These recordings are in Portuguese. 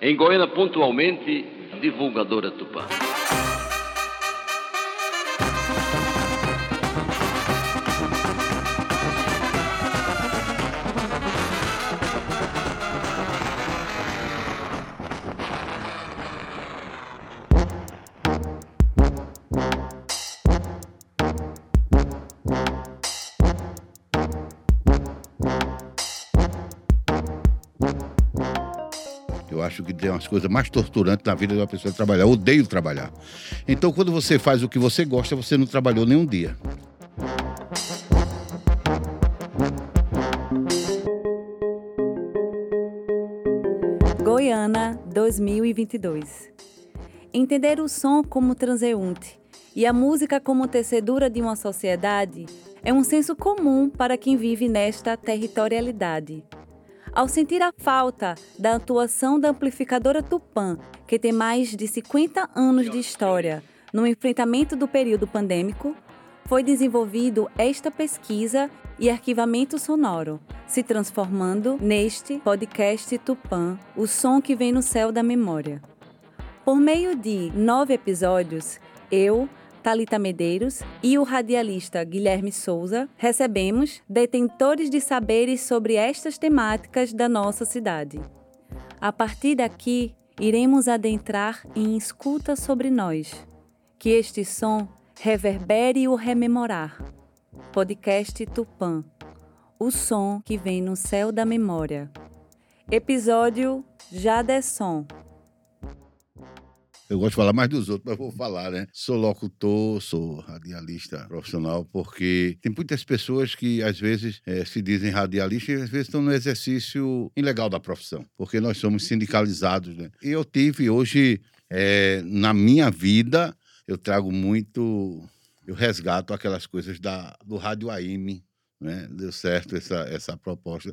Em Goiânia, pontualmente, divulgadora Tupã. Tem umas coisas mais torturantes na vida de uma pessoa trabalhar. Eu odeio trabalhar. Então, quando você faz o que você gosta, você não trabalhou nenhum dia. Goiânia 2022. Entender o som como transeunte e a música como tecedura de uma sociedade é um senso comum para quem vive nesta territorialidade. Ao sentir a falta da atuação da amplificadora Tupã, que tem mais de 50 anos de história no enfrentamento do período pandêmico, foi desenvolvido esta pesquisa e arquivamento sonoro, se transformando neste podcast Tupã, o som que vem no céu da memória. Por meio de nove episódios, eu, Talita Medeiros e o radialista Guilherme Souza recebemos detentores de saberes sobre estas temáticas da nossa cidade. A partir daqui, iremos adentrar em escuta sobre nós. Que este som reverbere o rememorar. Podcast Tupã. O som que vem no céu da memória. Episódio Jadesson. Eu gosto de falar mais dos outros, mas vou falar, né? Sou locutor, sou radialista profissional, porque tem muitas pessoas que às vezes eh, se dizem radialistas e às vezes estão no exercício ilegal da profissão, porque nós somos sindicalizados, né? E eu tive hoje, eh, na minha vida, eu trago muito, eu resgato aquelas coisas da, do rádio AM, né? Deu certo essa, essa proposta.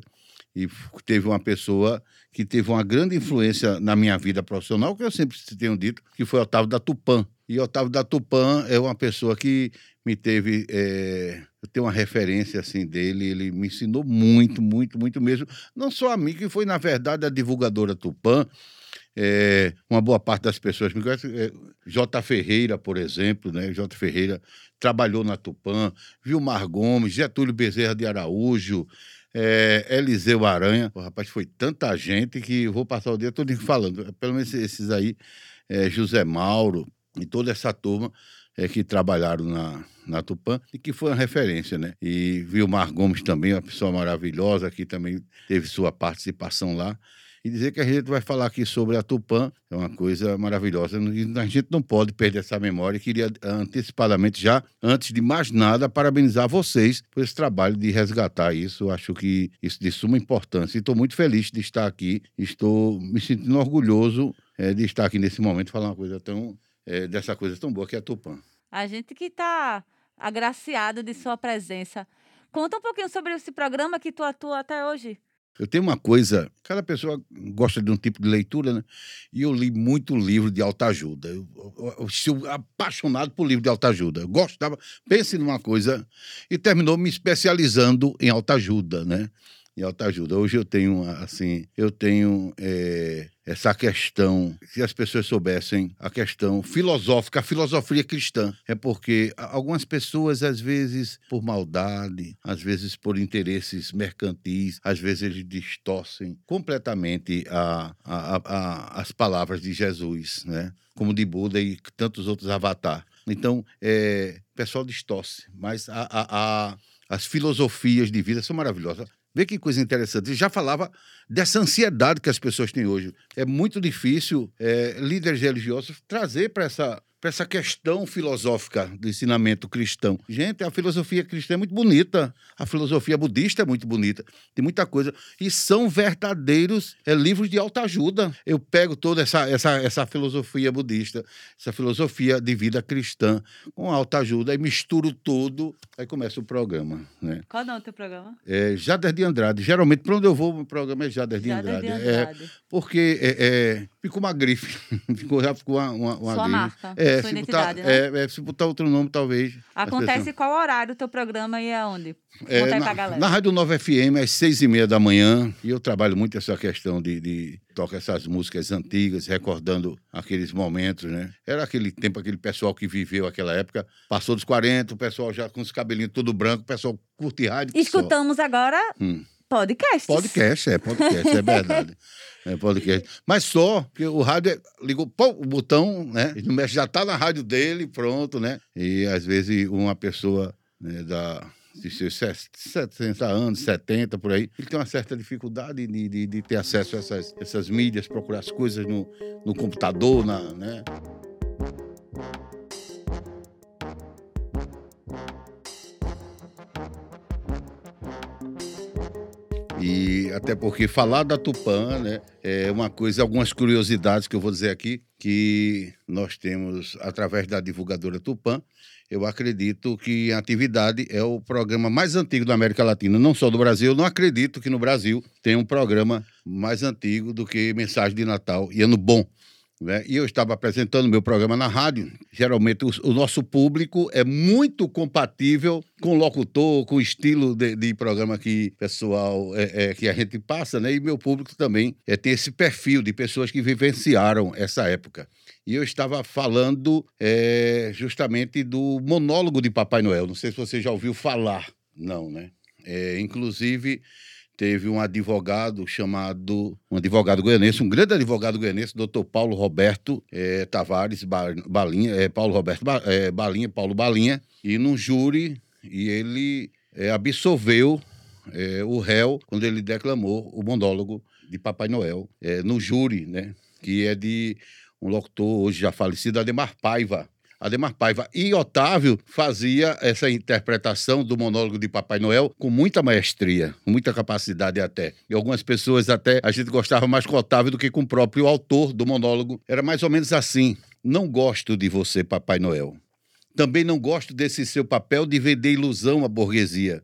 E teve uma pessoa que teve uma grande influência na minha vida profissional, que eu sempre tenho dito, que foi Otávio da Tupã. E Otávio da Tupã é uma pessoa que me teve. É, eu tenho uma referência assim dele, ele me ensinou muito, muito, muito mesmo. Não só a mim, que foi, na verdade, a divulgadora Tupã. É, uma boa parte das pessoas me conhecem. É, J. Ferreira, por exemplo, né? J. Ferreira trabalhou na Tupã, Vilmar Gomes, Getúlio Bezerra de Araújo, é, Eliseu Aranha. Pô, rapaz, foi tanta gente que vou passar o dia todo falando. Pelo menos esses aí, é, José Mauro e toda essa turma é, que trabalharam na, na Tupã e que foi uma referência, né? E Vilmar Gomes também, uma pessoa maravilhosa, que também teve sua participação lá. E dizer que a gente vai falar aqui sobre a Tupã é uma coisa maravilhosa. A gente não pode perder essa memória. Queria antecipadamente, já, antes de mais nada, parabenizar vocês por esse trabalho de resgatar isso. Acho que isso de suma importância. E estou muito feliz de estar aqui. Estou me sentindo orgulhoso é, de estar aqui nesse momento falar uma coisa tão. É, dessa coisa tão boa que é a Tupã. A gente que está agraciado de sua presença. Conta um pouquinho sobre esse programa que tu atua até hoje. Eu tenho uma coisa, cada pessoa gosta de um tipo de leitura, né? E eu li muito livro de autoajuda. Eu, eu, eu sou apaixonado por livro de autoajuda. Eu gostava, pense numa coisa, e terminou me especializando em autoajuda, né? Em autoajuda. Hoje eu tenho, assim, eu tenho é, essa questão, se as pessoas soubessem a questão filosófica, a filosofia cristã. É porque algumas pessoas, às vezes, por maldade, às vezes por interesses mercantis, às vezes eles distorcem completamente a, a, a, as palavras de Jesus, né? Como de Buda e tantos outros avatar. Então, é, o pessoal distorce, mas a, a, as filosofias de vida são maravilhosas. Vê que coisa interessante. Já falava dessa ansiedade que as pessoas têm hoje. É muito difícil é, líderes religiosos trazer para essa para essa questão filosófica do ensinamento cristão. Gente, a filosofia cristã é muito bonita, a filosofia budista é muito bonita, tem muita coisa. E são verdadeiros é, livros de autoajuda. Eu pego toda essa, essa, essa filosofia budista, essa filosofia de vida cristã, com autoajuda, e misturo tudo, aí começa o programa. Né? Qual é o teu programa? É Jader de Andrade. Geralmente, para onde eu vou, o programa é Jader de Jader Andrade. de Andrade. É, porque é, é, ficou uma grife, ficou, já ficou uma, uma, uma Sua grife. marca, É, sua se identidade, botar, né? é, é, se botar outro nome, talvez. Acontece qual horário o teu programa e aonde? É, Conta aí pra na, galera. na Rádio Nova FM, às seis e meia da manhã, e eu trabalho muito essa questão de, de, toca essas músicas antigas, recordando aqueles momentos, né? Era aquele tempo, aquele pessoal que viveu aquela época, passou dos 40, o pessoal já com os cabelinhos tudo branco, o pessoal curte rádio. Escutamos só. agora hum. Podcast. Podcast, é, podcast, é verdade. É, podcast. Mas só, porque o rádio é, ligou pô, o botão, né? Já tá na rádio dele, pronto, né? E às vezes uma pessoa né, da de seus 60 anos, 70, por aí, ele tem uma certa dificuldade de, de, de ter acesso a essas, essas mídias, procurar as coisas no, no computador, na, né? E até porque falar da Tupã, né, é uma coisa, algumas curiosidades que eu vou dizer aqui, que nós temos através da divulgadora Tupã, eu acredito que a atividade é o programa mais antigo da América Latina, não só do Brasil. Eu não acredito que no Brasil tenha um programa mais antigo do que Mensagem de Natal e Ano Bom. Né? E eu estava apresentando meu programa na rádio. Geralmente o, o nosso público é muito compatível com o locutor, com o estilo de, de programa que pessoal é, é, que a gente passa, né? E meu público também é, tem esse perfil de pessoas que vivenciaram essa época. E eu estava falando é, justamente do monólogo de Papai Noel. Não sei se você já ouviu falar. Não, né? É, inclusive, teve um advogado chamado, um advogado goianense, um grande advogado goianense, doutor Paulo Roberto é, Tavares Balinha, é, Paulo Roberto é, Balinha, Paulo Balinha, e num júri, e ele absolveu o réu quando ele declamou o monólogo de Papai Noel no júri, né? Que é de um locutor hoje já falecido, Ademar Paiva. Ademar Paiva e Otávio fazia essa interpretação do monólogo de Papai Noel com muita maestria, muita capacidade até. E algumas pessoas até a gente gostava mais com Otávio do que com o próprio autor do monólogo. Era mais ou menos assim: "Não gosto de você, Papai Noel. Também não gosto desse seu papel de vender ilusão à burguesia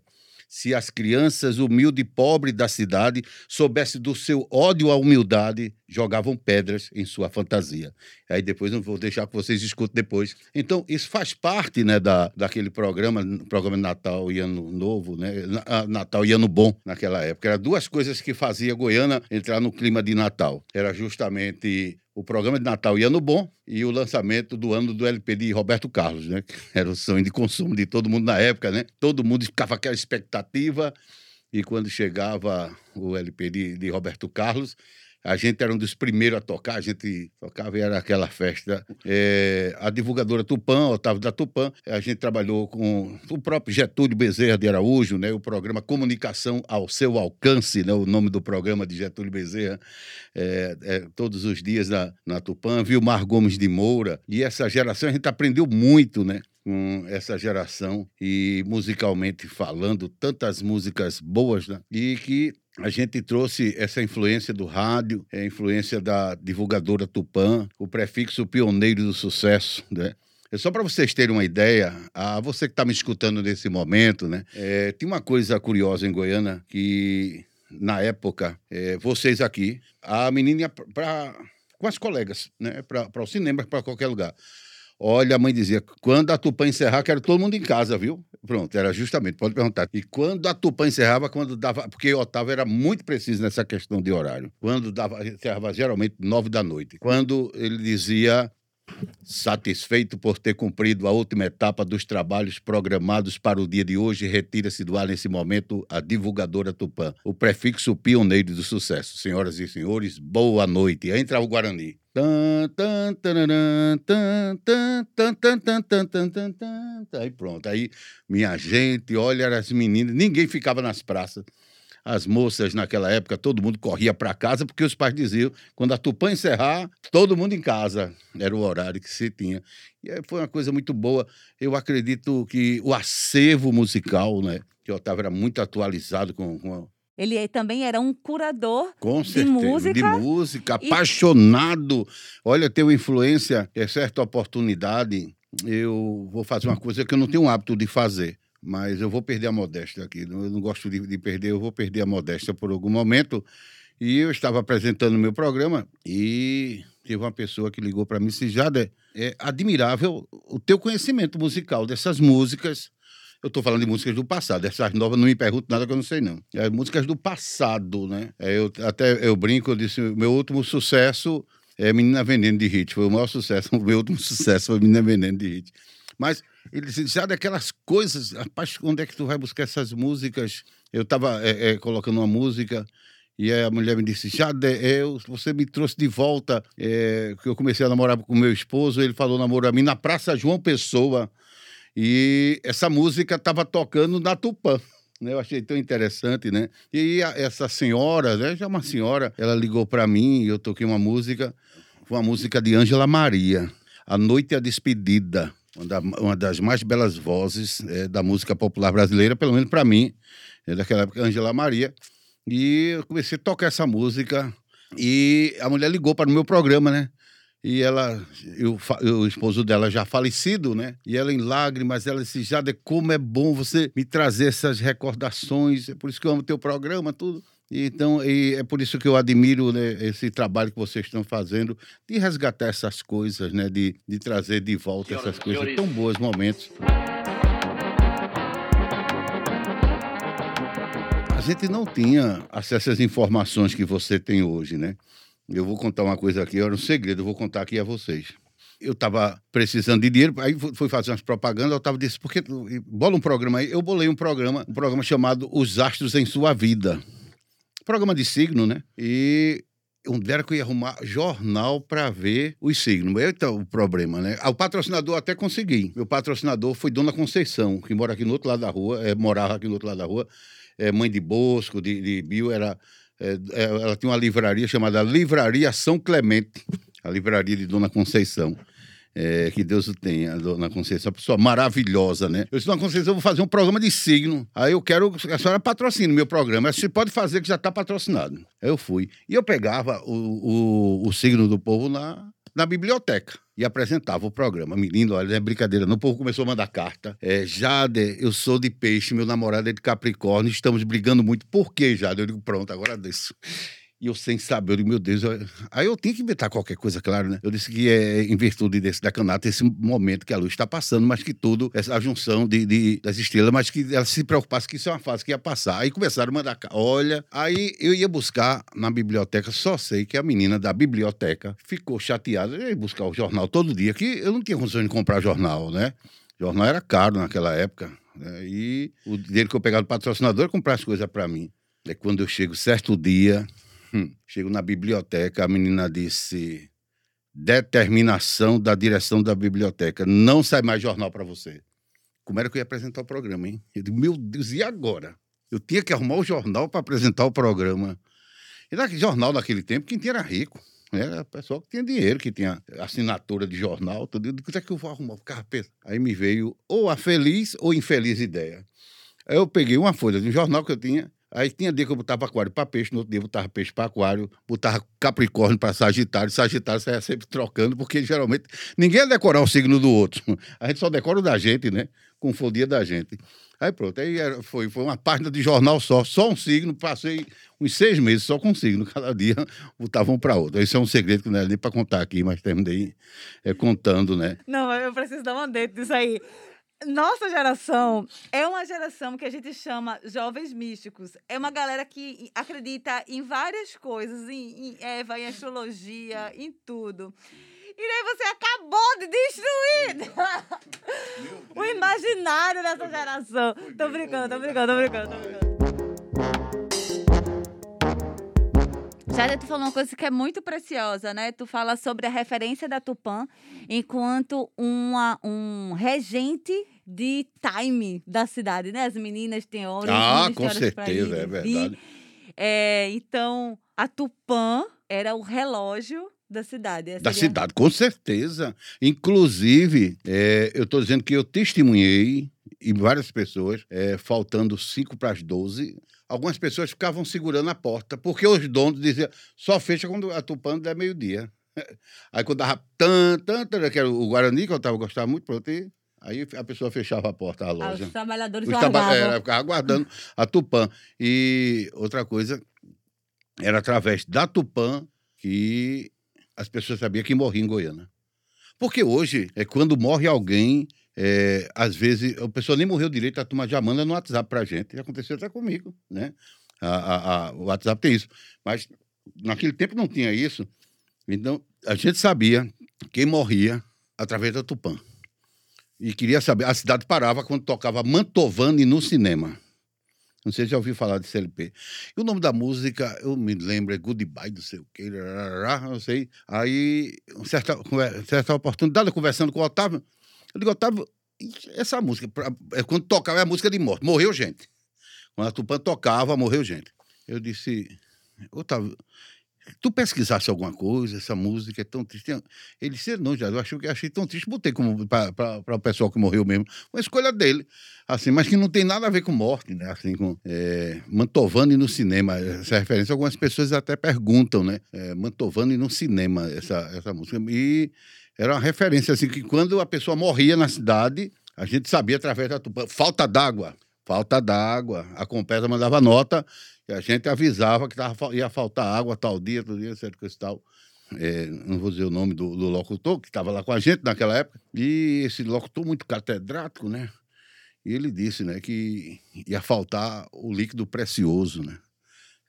se as crianças humildes e pobres da cidade soubessem do seu ódio à humildade, jogavam pedras em sua fantasia. Aí depois não vou deixar que vocês escutem depois. Então, isso faz parte né, da, daquele programa, programa Natal e Ano Novo, né? Ah, Natal e Ano Bom naquela época. Era duas coisas que fazia Goiânia entrar no clima de Natal. Era justamente o programa de Natal e Ano Bom e o lançamento do ano do LP de Roberto Carlos, né? Que era o sonho de consumo de todo mundo na época, né? Todo mundo ficava aquela expectativa e quando chegava o LP de, de Roberto Carlos, a gente era um dos primeiros a tocar, a gente tocava e era aquela festa. É, a divulgadora Tupã, Otávio da Tupã, a gente trabalhou com o próprio Getúlio Bezerra de Araújo, né, o programa Comunicação ao Seu Alcance, né, o nome do programa de Getúlio Bezerra, é, é, todos os dias na, na Tupã, Vilmar Gomes de Moura. E essa geração a gente aprendeu muito, né? com essa geração e musicalmente falando tantas músicas boas né? e que a gente trouxe essa influência do rádio, a influência da divulgadora Tupã, o prefixo pioneiro do sucesso, né? É só para vocês terem uma ideia, a você que está me escutando nesse momento, né? É, tem uma coisa curiosa em Goiânia que na época é, vocês aqui, a menina para com as colegas, né? Para o cinema, para qualquer lugar. Olha, a mãe dizia, quando a Tupã encerrar, quero todo mundo em casa, viu? Pronto, era justamente, pode perguntar. E quando a Tupã encerrava, quando dava. Porque Otávio era muito preciso nessa questão de horário. Quando dava, encerrava geralmente nove da noite. Quando ele dizia. Satisfeito por ter cumprido a última etapa dos trabalhos programados para o dia de hoje, retira-se do ar nesse momento a divulgadora Tupã, o prefixo pioneiro do sucesso. Senhoras e senhores, boa noite. Entra o Guarani. Aí pronto. Aí, minha gente, olha as meninas, ninguém ficava nas praças. As moças naquela época, todo mundo corria para casa, porque os pais diziam: quando a Tupã encerrar, todo mundo em casa. Era o horário que se tinha. E aí foi uma coisa muito boa. Eu acredito que o acervo musical, né? Que o Otávio era muito atualizado com, com ele também era um curador Com de certeza, música. De música, e... apaixonado. Olha, tem uma influência, é certa oportunidade. Eu vou fazer uma coisa que eu não tenho o hábito de fazer, mas eu vou perder a modéstia aqui. Eu não gosto de, de perder, eu vou perder a modéstia por algum momento. E eu estava apresentando o meu programa e teve uma pessoa que ligou para mim e disse: Jade, é admirável o teu conhecimento musical dessas músicas Eu estou falando de músicas do passado. Essas novas não me perguntam nada que eu não sei, não. É músicas do passado, né? É, eu, até eu brinco, eu disse, meu último sucesso é Menina Veneno de Hit. Foi o maior sucesso. O meu último sucesso foi Menina Veneno de Hit. Mas ele já daquelas coisas, rapaz, onde é que tu vai buscar essas músicas? Eu estava é, é, colocando uma música e a mulher me disse, Jade, eu, você me trouxe de volta, é, que eu comecei a namorar com meu esposo, ele falou namoro a mim na Praça João Pessoa, e essa música estava tocando na Tupã. Eu achei tão interessante, né? E essa senhora, né? já uma senhora, ela ligou para mim e eu toquei uma música, uma música de Ângela Maria, A Noite e a Despedida, uma, da, uma das mais belas vozes é, da música popular brasileira, pelo menos para mim, é daquela época, Ângela Maria. E eu comecei a tocar essa música e a mulher ligou para o meu programa, né? E ela, eu, o esposo dela já falecido, né? E ela em lágrimas, ela disse, Jade, como é bom você me trazer essas recordações, é por isso que eu amo teu programa, tudo. Então, e é por isso que eu admiro né, esse trabalho que vocês estão fazendo de resgatar essas coisas, né? De, de trazer de volta essas coisas tão boas momentos. A gente não tinha acesso às informações que você tem hoje, né? Eu vou contar uma coisa aqui, era um segredo, eu vou contar aqui a vocês. Eu estava precisando de dinheiro, aí fui fazer umas propagandas, eu estava disse, por que bola um programa aí? Eu bolei um programa, um programa chamado Os Astros em Sua Vida. Programa de signo, né? E um era que eu ia arrumar jornal para ver os signos. Então, o problema, né? Ah, o patrocinador até consegui. Meu patrocinador foi Dona Conceição, que mora aqui no outro lado da rua, é, morava aqui no outro lado da rua é, mãe de Bosco, de, de Bio, era, é, é, ela tinha uma livraria chamada Livraria São Clemente, a livraria de Dona Conceição. É, que Deus o tenha, Dona Conceição, uma pessoa maravilhosa, né? Eu disse, Dona Conceição, eu vou fazer um programa de signo. Aí eu quero que a senhora patrocine meu programa. Você pode fazer que já está patrocinado. Aí eu fui. E eu pegava o, o, o signo do povo na, na biblioteca e apresentava o programa. Menino, olha, é brincadeira. O povo começou a mandar carta. É, Jade, eu sou de peixe, meu namorado é de Capricórnio, estamos brigando muito. Por quê, Jade? Eu digo, pronto, agora desço. E eu sem saber, eu digo, meu Deus, eu... aí eu tinha que inventar qualquer coisa, claro, né? Eu disse que é em virtude desse decanato, esse momento que a luz está passando, mas que tudo, essa junção de, de, das estrelas, mas que ela se preocupasse que isso é uma fase que ia passar. Aí começaram a mandar, olha, aí eu ia buscar na biblioteca, só sei que a menina da biblioteca ficou chateada, eu ia buscar o jornal todo dia, que eu não tinha condições de comprar jornal, né? Jornal era caro naquela época, né? e o dinheiro que eu pegava do patrocinador comprar as coisas para mim. É quando eu chego certo dia, Hum. Chego na biblioteca, a menina disse: determinação da direção da biblioteca, não sai mais jornal para você. Como era que eu ia apresentar o programa, hein? Eu digo, meu Deus, e agora? Eu tinha que arrumar o jornal para apresentar o programa. E naquele jornal naquele tempo, quem tinha era rico. Era o pessoal que tinha dinheiro, que tinha assinatura de jornal, tudo. Eu digo, é que eu vou arrumar? Aí me veio ou a feliz ou infeliz ideia. Aí eu peguei uma folha de um jornal que eu tinha Aí tinha dia que eu botava aquário para peixe, no outro dia eu botava peixe para aquário, botava Capricórnio para Sagitário, Sagitário saia sempre trocando, porque geralmente ninguém ia decorar o signo do outro. A gente só decora o da gente, né? Com o da gente. Aí pronto, aí foi, foi uma página de jornal só, só um signo, passei uns seis meses só com um signo, cada dia botava um para outro. Esse é um segredo que não é nem para contar aqui, mas terminei é, contando, né? Não, eu preciso dar uma dentro disso aí. Nossa geração é uma geração que a gente chama jovens místicos. É uma galera que acredita em várias coisas, em, em Eva, em astrologia, em tudo. E daí você acabou de destruir o imaginário dessa geração. Tô brincando, tô brincando, tô brincando, tô brincando. Jada, tu falou uma coisa que é muito preciosa, né? Tu fala sobre a referência da Tupã enquanto uma, um regente de time da cidade, né? As meninas têm horas. Ah, com certeza, é verdade. É, então, a Tupã era o relógio da cidade. Da cidade, com certeza. Inclusive, é, eu estou dizendo que eu testemunhei, e várias pessoas, é, faltando 5 para as 12, algumas pessoas ficavam segurando a porta, porque os donos diziam, só fecha quando a Tupã der meio-dia. Aí quando dava tan, tan, tan, que era o Guarani, que eu tava, gostava muito, pronto, e aí a pessoa fechava a porta da loja. Ah, os trabalhadores os traba era, ficava aguardando a Tupã. E outra coisa, era através da Tupã que as pessoas sabiam que morria em Goiânia. Porque hoje, é quando morre alguém, é, às vezes, a pessoa nem morreu direito, a turma já manda no WhatsApp pra gente. Já aconteceu até comigo, né? A, a, a, o WhatsApp tem isso. Mas naquele tempo não tinha isso. Então, a gente sabia quem morria através da Tupã. E queria saber, a cidade parava quando tocava Mantovani no cinema. Não sei se já ouviu falar de CLP. E o nome da música, eu me lembro, é Goodbye, não sei o quê, não sei. Aí, certa, certa oportunidade, conversando com o Otávio, eu digo, Otávio, essa música, é quando tocava é a música de morte, morreu gente. Quando a Tupã tocava, morreu gente. Eu disse, Otávio, tu pesquisasse alguma coisa, essa música é tão triste. Ele disse, não, já, eu achei, achei tão triste, botei para o pessoal que morreu mesmo. Uma escolha dele, assim, mas que não tem nada a ver com morte, né? Assim, com é, Mantovani no cinema, essa referência. Algumas pessoas até perguntam, né? É, Mantovani no cinema, essa, essa música. E era uma referência, assim, que quando a pessoa morria na cidade, a gente sabia através da Tupã, falta d'água, falta d'água. A Compesa mandava nota e a gente avisava que tava, ia faltar água tal dia, todo dia, certo, coisa e tal. É, não vou dizer o nome do, do locutor, que estava lá com a gente naquela época, e esse locutor muito catedrático, né? E ele disse, né, que ia faltar o líquido precioso, né?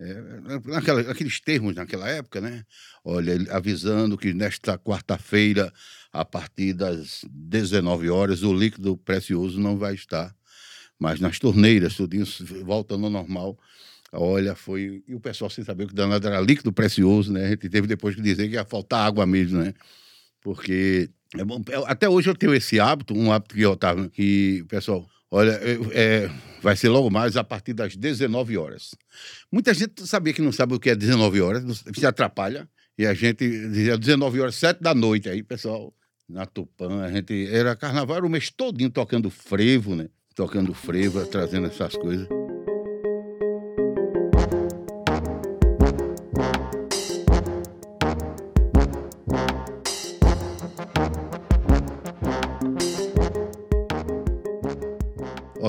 É, naquela, naqueles termos naquela época, né? Olha, avisando que nesta quarta-feira, a partir das 19 horas, o líquido precioso não vai estar mais nas torneiras, tudo isso voltando ao normal. Olha, foi. E o pessoal sem saber que danado era líquido precioso, né? A gente teve depois que dizer que ia faltar água mesmo, né? Porque. É bom, até hoje eu tenho esse hábito, um hábito que eu tava. Que, pessoal, olha, é, vai ser logo mais a partir das 19 horas. Muita gente sabia que não sabe o que é 19 horas, se atrapalha. E a gente dizia 19 horas, 7 da noite. Aí, pessoal, na Tupã, a gente. Era carnaval, era o mês todinho tocando frevo, né? Tocando frevo, trazendo essas coisas.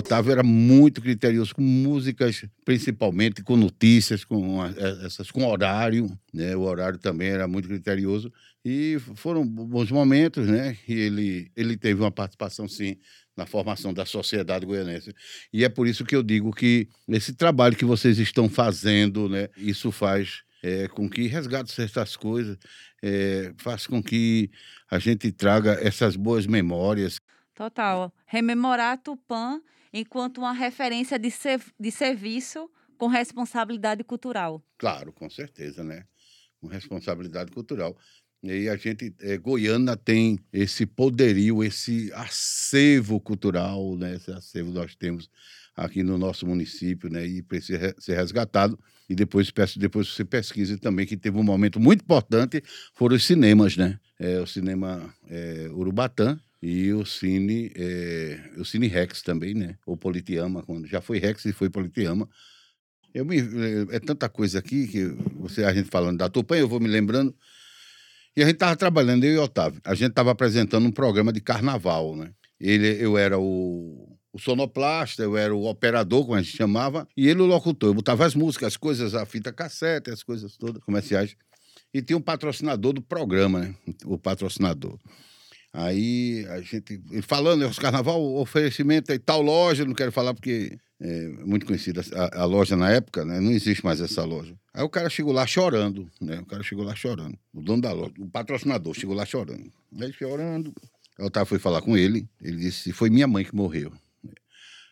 Otávio era muito criterioso com músicas, principalmente com notícias, com essas com horário, né? O horário também era muito criterioso e foram bons momentos, né? E ele ele teve uma participação sim na formação da sociedade goianense. E é por isso que eu digo que esse trabalho que vocês estão fazendo, né? Isso faz é, com que resgate certas coisas, é, faz com que a gente traga essas boas memórias. Total. Rememorar Tupã enquanto uma referência de, ser, de serviço com responsabilidade cultural. Claro, com certeza, né? Com responsabilidade cultural. E a gente, é, Goiânia tem esse poderio, esse acervo cultural, né? Esse acervo nós temos aqui no nosso município, né? E precisa ser resgatado. E depois, depois você pesquise também que teve um momento muito importante, foram os cinemas, né? É, o cinema é, Urubatã, e o Cine, é, o Cine Rex também, né? Ou Politeama, quando já foi Rex e foi Politeama. Eu me, é, é tanta coisa aqui que você a gente falando da Tupã, eu vou me lembrando. E a gente estava trabalhando, eu e o Otávio. A gente estava apresentando um programa de carnaval, né? Ele, eu era o, o sonoplasta, eu era o operador, como a gente chamava, e ele o locutor. Eu botava as músicas, as coisas, a fita cassete, as coisas todas comerciais. E tinha um patrocinador do programa, né? O patrocinador. Aí a gente, falando, os carnaval, oferecimento e tal loja, não quero falar porque é muito conhecida a, a, loja na época, né? Não existe mais essa loja. Aí o cara chegou lá chorando, né? O cara chegou lá chorando. O dono da loja, o patrocinador, chegou lá chorando. Aí chorando. Aí o Otávio foi falar com ele, ele disse: Foi minha mãe que morreu.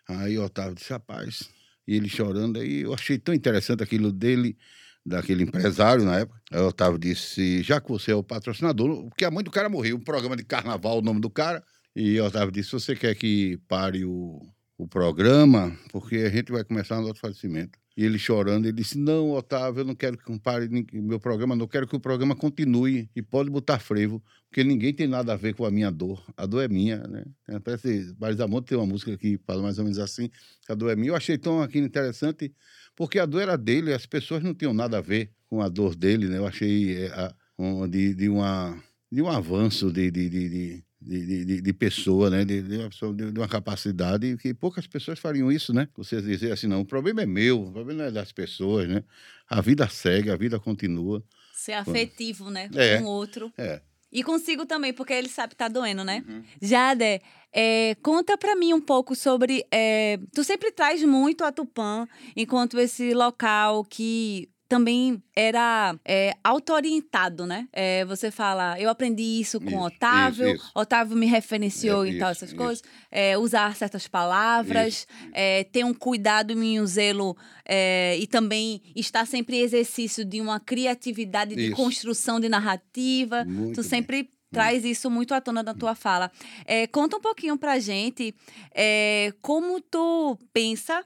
Aí o Otávio disse: Rapaz, e ele chorando, aí eu achei tão interessante aquilo dele daquele empresário na época. Aí o Otávio disse: já que você é o patrocinador, porque a mãe do cara morreu, um programa de carnaval, o nome do cara. E o Otávio disse: você quer que pare o, o programa, porque a gente vai começar um outro falecimento. E ele chorando, ele disse: Não, Otávio, eu não quero que pare meu programa, não quero que o programa continue e pode botar frevo, porque ninguém tem nada a ver com a minha dor. A dor é minha, né? Parece Barizamonte tem uma música que fala mais ou menos assim: a dor é minha. Eu achei tão aqui interessante porque a dor era dele, as pessoas não tinham nada a ver com a dor dele, né? Eu achei é, a, um, de, de, uma, de um avanço de, de, de, de, de, pessoa, né? De, uma, de uma capacidade que poucas pessoas fariam isso, né? Você dizer assim, não, o problema é meu, o problema não é das pessoas, né? A vida segue, a vida continua. Ser afetivo, né? É, com o outro. É. E consigo também, porque ele sabe que tá doendo, né? Uhum. Jade, é, conta para mim um pouco sobre. É, tu sempre traz muito a Tupã enquanto esse local que também era é, auto-orientado, né? É, você fala, eu aprendi isso com isso, Otávio, isso, isso. Otávio me referenciou é, em tal, essas coisas. É, usar certas palavras, é, ter um cuidado e um zelo é, e também estar sempre em exercício de uma criatividade de construção de narrativa. Muito tu sempre bem traz isso muito à tona na tua fala. É, conta um pouquinho pra gente é, como tu pensa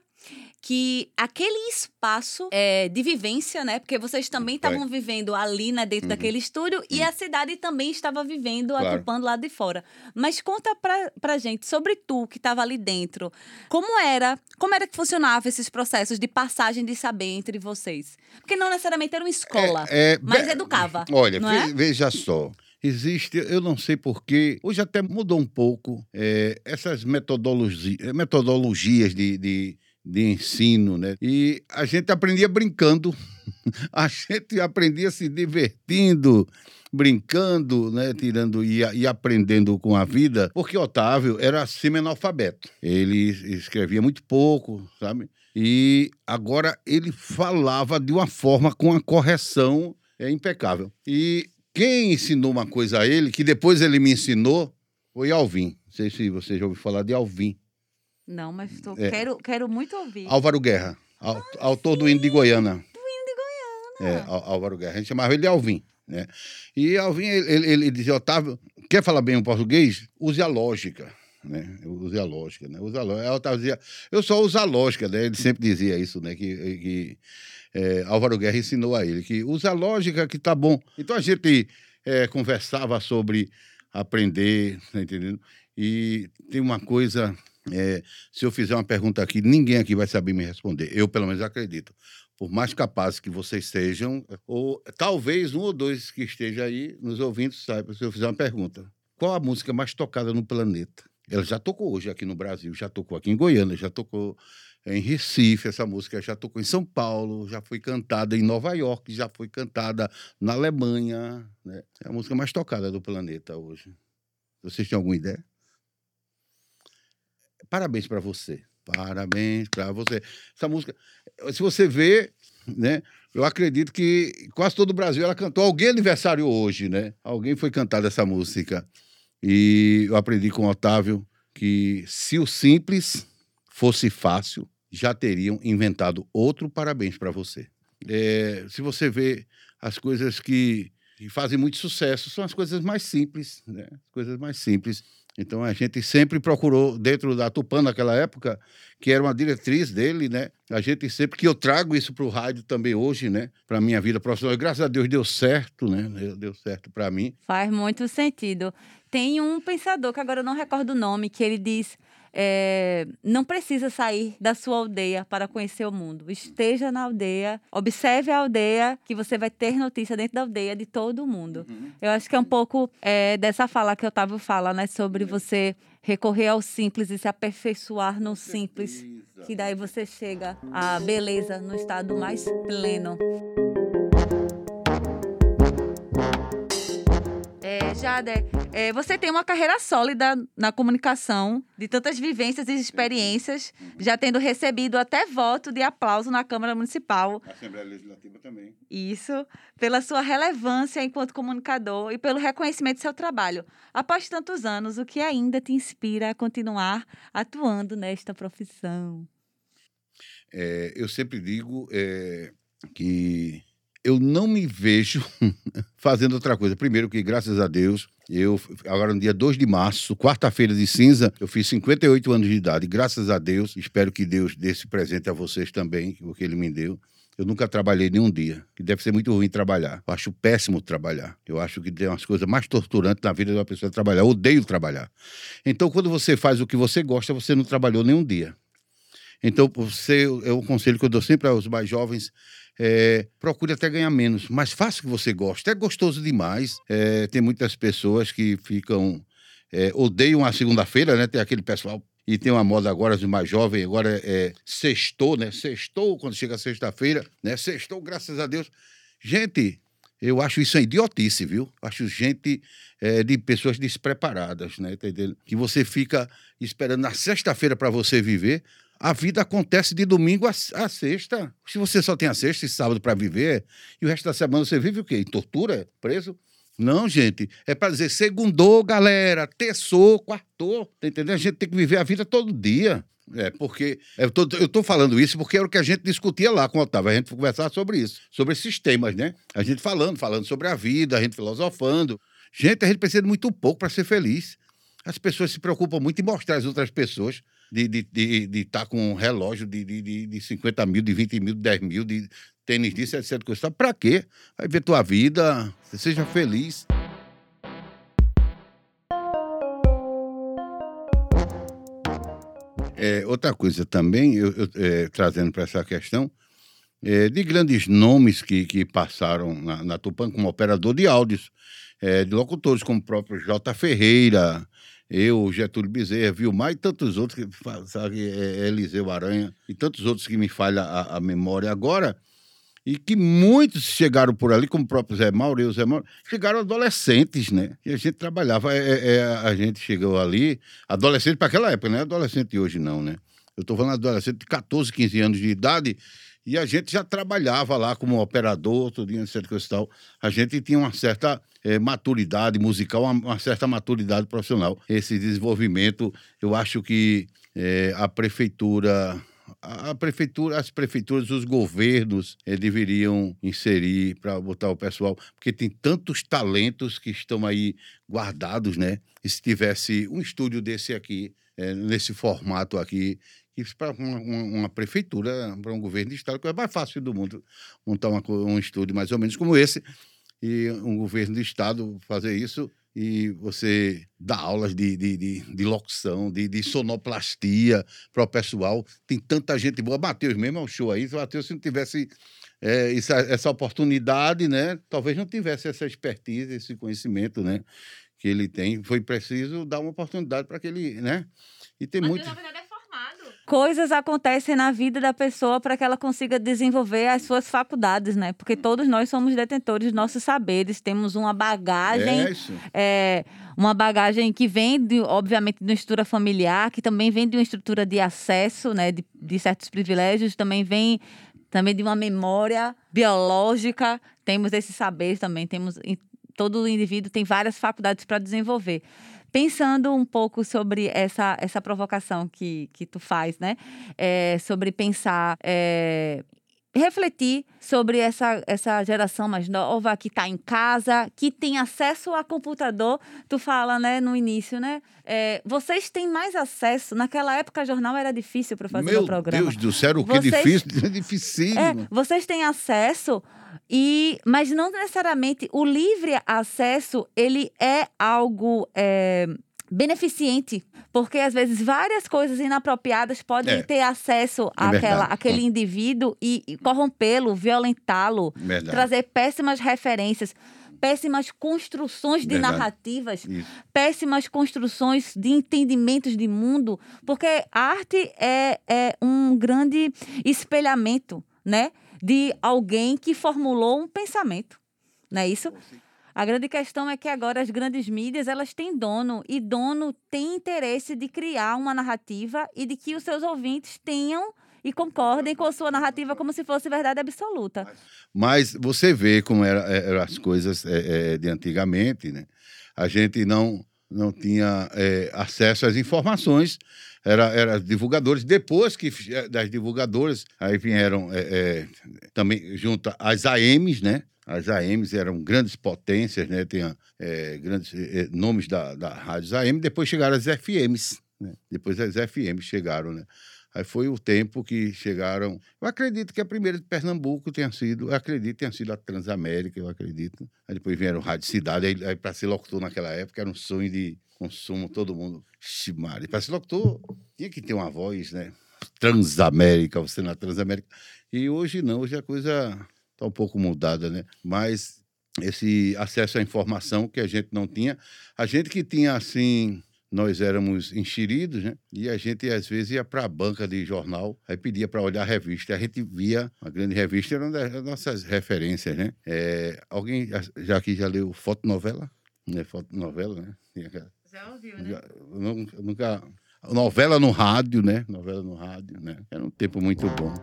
que aquele espaço é, de vivência, né? Porque vocês também estavam vivendo ali, né, dentro uhum. daquele estúdio, uhum. e a cidade também estava vivendo, claro. ocupando lá de fora. Mas conta pra, pra gente sobre tu que estava ali dentro. Como era, como era que funcionava esses processos de passagem de saber entre vocês? Porque não necessariamente era uma escola, é, é, mas educava. Olha, é? veja só. Existe, eu não sei porquê, hoje até mudou um pouco é, essas metodologia, metodologias de, de de ensino, né? E a gente aprendia brincando, a gente aprendia se divertindo, brincando, né, tirando e, e, aprendendo com a vida, porque Otávio era semi-analfabeto. Ele escrevia muito pouco, sabe? E agora ele falava de uma forma com a correção é impecável. E quem ensinou uma coisa a ele, que depois ele me ensinou, foi Alvin. Não sei se você já ouviu falar de Alvin. Não, mas tô, é. quero, quero muito ouvir. Álvaro Guerra, ah, autor do Hino de Goiânia. Do Hino de Goiânia. É, Álvaro Guerra. A gente chamava ele de Alvin. Né? E Alvin, ele, ele, ele dizia, Otávio, quer falar bem o português? Use a lógica. Né? Use a lógica. Né? Use a lógica. Otávio dizia, eu só uso a lógica. Né? Ele sempre dizia isso, né? que, que é, Álvaro Guerra ensinou a ele, que usa a lógica que tá bom. Então a gente é, conversava sobre aprender, tá entendendo? E tem uma coisa é, se eu fizer uma pergunta aqui, ninguém aqui vai saber me responder. Eu, pelo menos, acredito. Por mais capazes que vocês sejam, ou talvez um ou dois que esteja aí nos ouvindo saiba se eu fizer uma pergunta. Qual a música mais tocada no planeta? Ela já tocou hoje aqui no Brasil, já tocou aqui em Goiânia, já tocou em Recife, essa música já tocou em São Paulo, já foi cantada em Nova York, já foi cantada na Alemanha. Né? É a música mais tocada do planeta hoje. Vocês têm alguma ideia? Parabéns para você. Parabéns para você. Essa música, se você vê, né? Eu acredito que quase todo o Brasil ela cantou. Alguém aniversário hoje, né? Alguém foi cantar essa música. E eu aprendi com o Otávio que se o simples fosse fácil, já teriam inventado outro parabéns para você. É, se você vê as coisas que, que, fazem muito sucesso, são as coisas mais simples, né? As coisas mais simples. Então a gente sempre procurou, dentro da Tupã naquela época, que era uma diretriz dele, né? A gente sempre, que eu trago isso para o rádio também hoje, né? Para minha vida profissional. E, graças a Deus deu certo, né? Deu certo para mim. Faz muito sentido. Tem um pensador, que agora eu não recordo o nome, que ele diz é, não precisa sair da sua aldeia para conhecer o mundo. Esteja na aldeia, observe a aldeia, que você vai ter notícia dentro da aldeia de todo mundo. Uhum. Eu acho que é um pouco é, dessa fala que o Otávio fala, né? Sobre uhum. você recorrer ao simples e se aperfeiçoar no simples. Que daí você chega à beleza no estado mais pleno. Jader, é, você tem uma carreira sólida na comunicação, de tantas vivências e experiências, já tendo recebido até voto de aplauso na Câmara Municipal. Assembleia Legislativa também. Isso, pela sua relevância enquanto comunicador e pelo reconhecimento do seu trabalho. Após tantos anos, o que ainda te inspira a continuar atuando nesta profissão? É, eu sempre digo é, que eu não me vejo fazendo outra coisa. Primeiro que, graças a Deus, eu, agora no dia 2 de março, quarta-feira de cinza, eu fiz 58 anos de idade. Graças a Deus, espero que Deus dê esse presente a vocês também, o que Ele me deu. Eu nunca trabalhei nenhum dia, que deve ser muito ruim trabalhar. Eu acho péssimo trabalhar. Eu acho que tem umas coisas mais torturantes na vida de uma pessoa trabalhar. Eu odeio trabalhar. Então, quando você faz o que você gosta, você não trabalhou nenhum dia. Então, você, é um conselho que eu dou sempre aos mais jovens é, procure até ganhar menos, mas faça o que você gosta. É gostoso demais. É, tem muitas pessoas que ficam. É, odeiam a segunda-feira, né? Tem aquele pessoal. E tem uma moda agora de mais jovem, agora é sextou, né? Sextou quando chega sexta-feira, né? Sextou, graças a Deus. Gente, Eu acho isso uma idiotice, viu? Acho gente é, de pessoas despreparadas, né? Tá entendendo? Que você fica esperando na sexta-feira para você viver. A vida acontece de domingo a, a, sexta. Se você só tem a sexta e sábado para viver, e o resto da semana você vive o quê? Em tortura? Preso? Não, gente. É para dizer segundou, galera, terçou, quartou. Tá entendendo? A gente tem que viver a vida todo dia. É, porque eu tô, eu tô falando isso porque era o que a gente discutia lá com o Otávio. A gente foi conversar sobre isso, sobre esses temas, né? A gente falando, falando sobre a vida, a gente filosofando. Gente, a gente precisa de muito pouco para ser feliz. As pessoas se preocupam muito em mostrar às outras pessoas de estar de, de, de tá com um relógio de, de, de 50 mil, de 20 mil, de 10 mil, de tênis disso, etc. Para quê? Vai ver tua vida, seja feliz. É, outra coisa também, eu, eu é, trazendo para essa questão, é, de grandes nomes que, que passaram na, na Tupan como operador de áudios, é, de locutores como o próprio J. Ferreira, eu, Getúlio Bezerra, Vilmar e tantos outros, que, sabe, é, Eliseu Aranha e tantos outros que me falha a, a memória agora, e que muitos chegaram por ali, como o próprio Zé Mauro e o Zé Mauro, chegaram adolescentes, né? E a gente trabalhava, é, é, é a gente chegou ali, adolescente para aquela época, não é adolescente hoje não, né? Eu estou falando adolescente de 14, 15 anos de idade, e a gente já trabalhava lá como operador, tudo etc. Tal. A gente tinha uma certa é, maturidade musical, uma, uma, certa maturidade profissional. Esse desenvolvimento, eu acho que é, a prefeitura a prefeitura, as prefeituras, os governos eh, deveriam inserir para botar o pessoal, porque tem tantos talentos que estão aí guardados, né? E se tivesse um estúdio desse aqui, nesse formato aqui, para uma, uma, prefeitura, para um governo de estado, que é mais fácil do mundo montar uma, um estúdio mais ou menos como esse, e um governo de estado fazer isso e você dá aulas de, de, de, de locução, de, de sonoplastia para o pessoal. Tem tanta gente boa. Matheus mesmo é um show aí. Matheus, se não tivesse é, essa, essa oportunidade, né, talvez não tivesse essa expertise, esse conhecimento né, que ele tem. Foi preciso dar uma oportunidade para que ele. Né? E tem muito. Na verdade, é coisas acontecem na vida da pessoa para que ela consiga desenvolver as suas faculdades, né? Porque todos nós somos detentores dos nossos saberes, temos uma bagagem. É isso. É, uma bagagem que vem, de, obviamente, de uma estrutura familiar, que também vem de uma estrutura de acesso, né? De, de certos privilégios, também vem também de uma memória biológica. Temos esses saberes também, temos. Todo indivíduo tem várias faculdades para desenvolver pensando um pouco sobre essa, essa provocação que, que tu faz, né? É, sobre pensar. É, refletir sobre essa, essa geração mais nova que está em casa, que tem acesso a computador. Tu fala, né, no início, né? É, vocês têm mais acesso. Naquela época, o jornal era difícil para fazer Meu o programa. Meu Deus do céu, o que vocês, difícil? É difícil. É, vocês têm acesso e, mas não necessariamente o livre acesso ele é algo é, beneficente, porque às vezes várias coisas inapropriadas podem é. ter acesso é àquela, àquele indivíduo e, e corrompê-lo, violentá-lo, trazer péssimas referências péssimas construções de Verdade. narrativas, Isso. péssimas construções de entendimentos de mundo, porque a arte é, é um grande espelhamento, né? De alguém que formulou um pensamento. Não é isso? A grande questão é que agora as grandes mídias elas têm dono e dono tem interesse de criar uma narrativa e de que os seus ouvintes tenham e concordem com a sua narrativa como se fosse verdade absoluta. Mas você vê como eram era as coisas é, é, de antigamente, né? A gente não não tinha é, acesso às informações era, era divulgadores. Depois que eh, das divulgadoras, aí vieram é, é, também junto às AMs, né? As AMs eram grandes potências, né? Tinha é, grandes nomes da, da rádios AM. Depois chegaram as FMs, né? Depois as FMs chegaram, né? Aí foi o tempo que chegaram. Eu acredito que a primeira de Pernambuco tenha sido, eu acredito tenha sido a Transamérica, eu acredito. Aí depois vieram Rádio Cidade, aí, aí para ser locutor naquela época era um sonho de consumo, todo mundo. Ximari. Para ser locutor, tinha que ter uma voz, né? Transamérica, você na Transamérica. E hoje não, hoje a coisa está um pouco mudada, né? Mas esse acesso à informação que a gente não tinha, a gente que tinha assim nós éramos enxeridos, né? E a gente, às vezes, ia para a banca de jornal, aí pedia para olhar a revista. A gente via, a grande revista era uma das nossas referências, né? É, alguém já aqui já leu fotonovela? Né? Fotonovela, né? Já ouviu, né? Já, nunca, nunca... Novela no rádio, né? Novela no rádio, né? Era um tempo muito bom.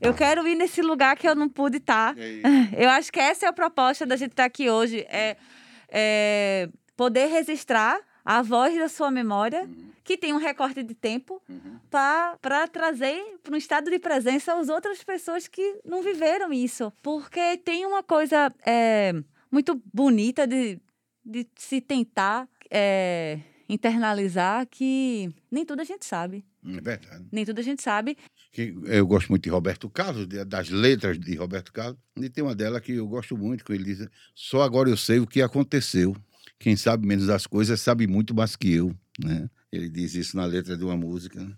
Eu quero ir nesse lugar que eu não pude estar. Tá. É eu acho que essa é a proposta da gente estar tá aqui hoje. É, é poder registrar a voz da sua memória, uhum. que tem um recorte de tempo, uhum. para trazer para um estado de presença as outras pessoas que não viveram isso. Porque tem uma coisa é, muito bonita de, de se tentar é, internalizar que nem tudo a gente sabe. É verdade. Nem tudo a gente sabe. Eu gosto muito de Roberto Carlos, das letras de Roberto Carlos, e tem uma dela que eu gosto muito, que ele diz: Só agora eu sei o que aconteceu. Quem sabe menos das coisas sabe muito mais que eu. Né? Ele diz isso na letra de uma música. Né?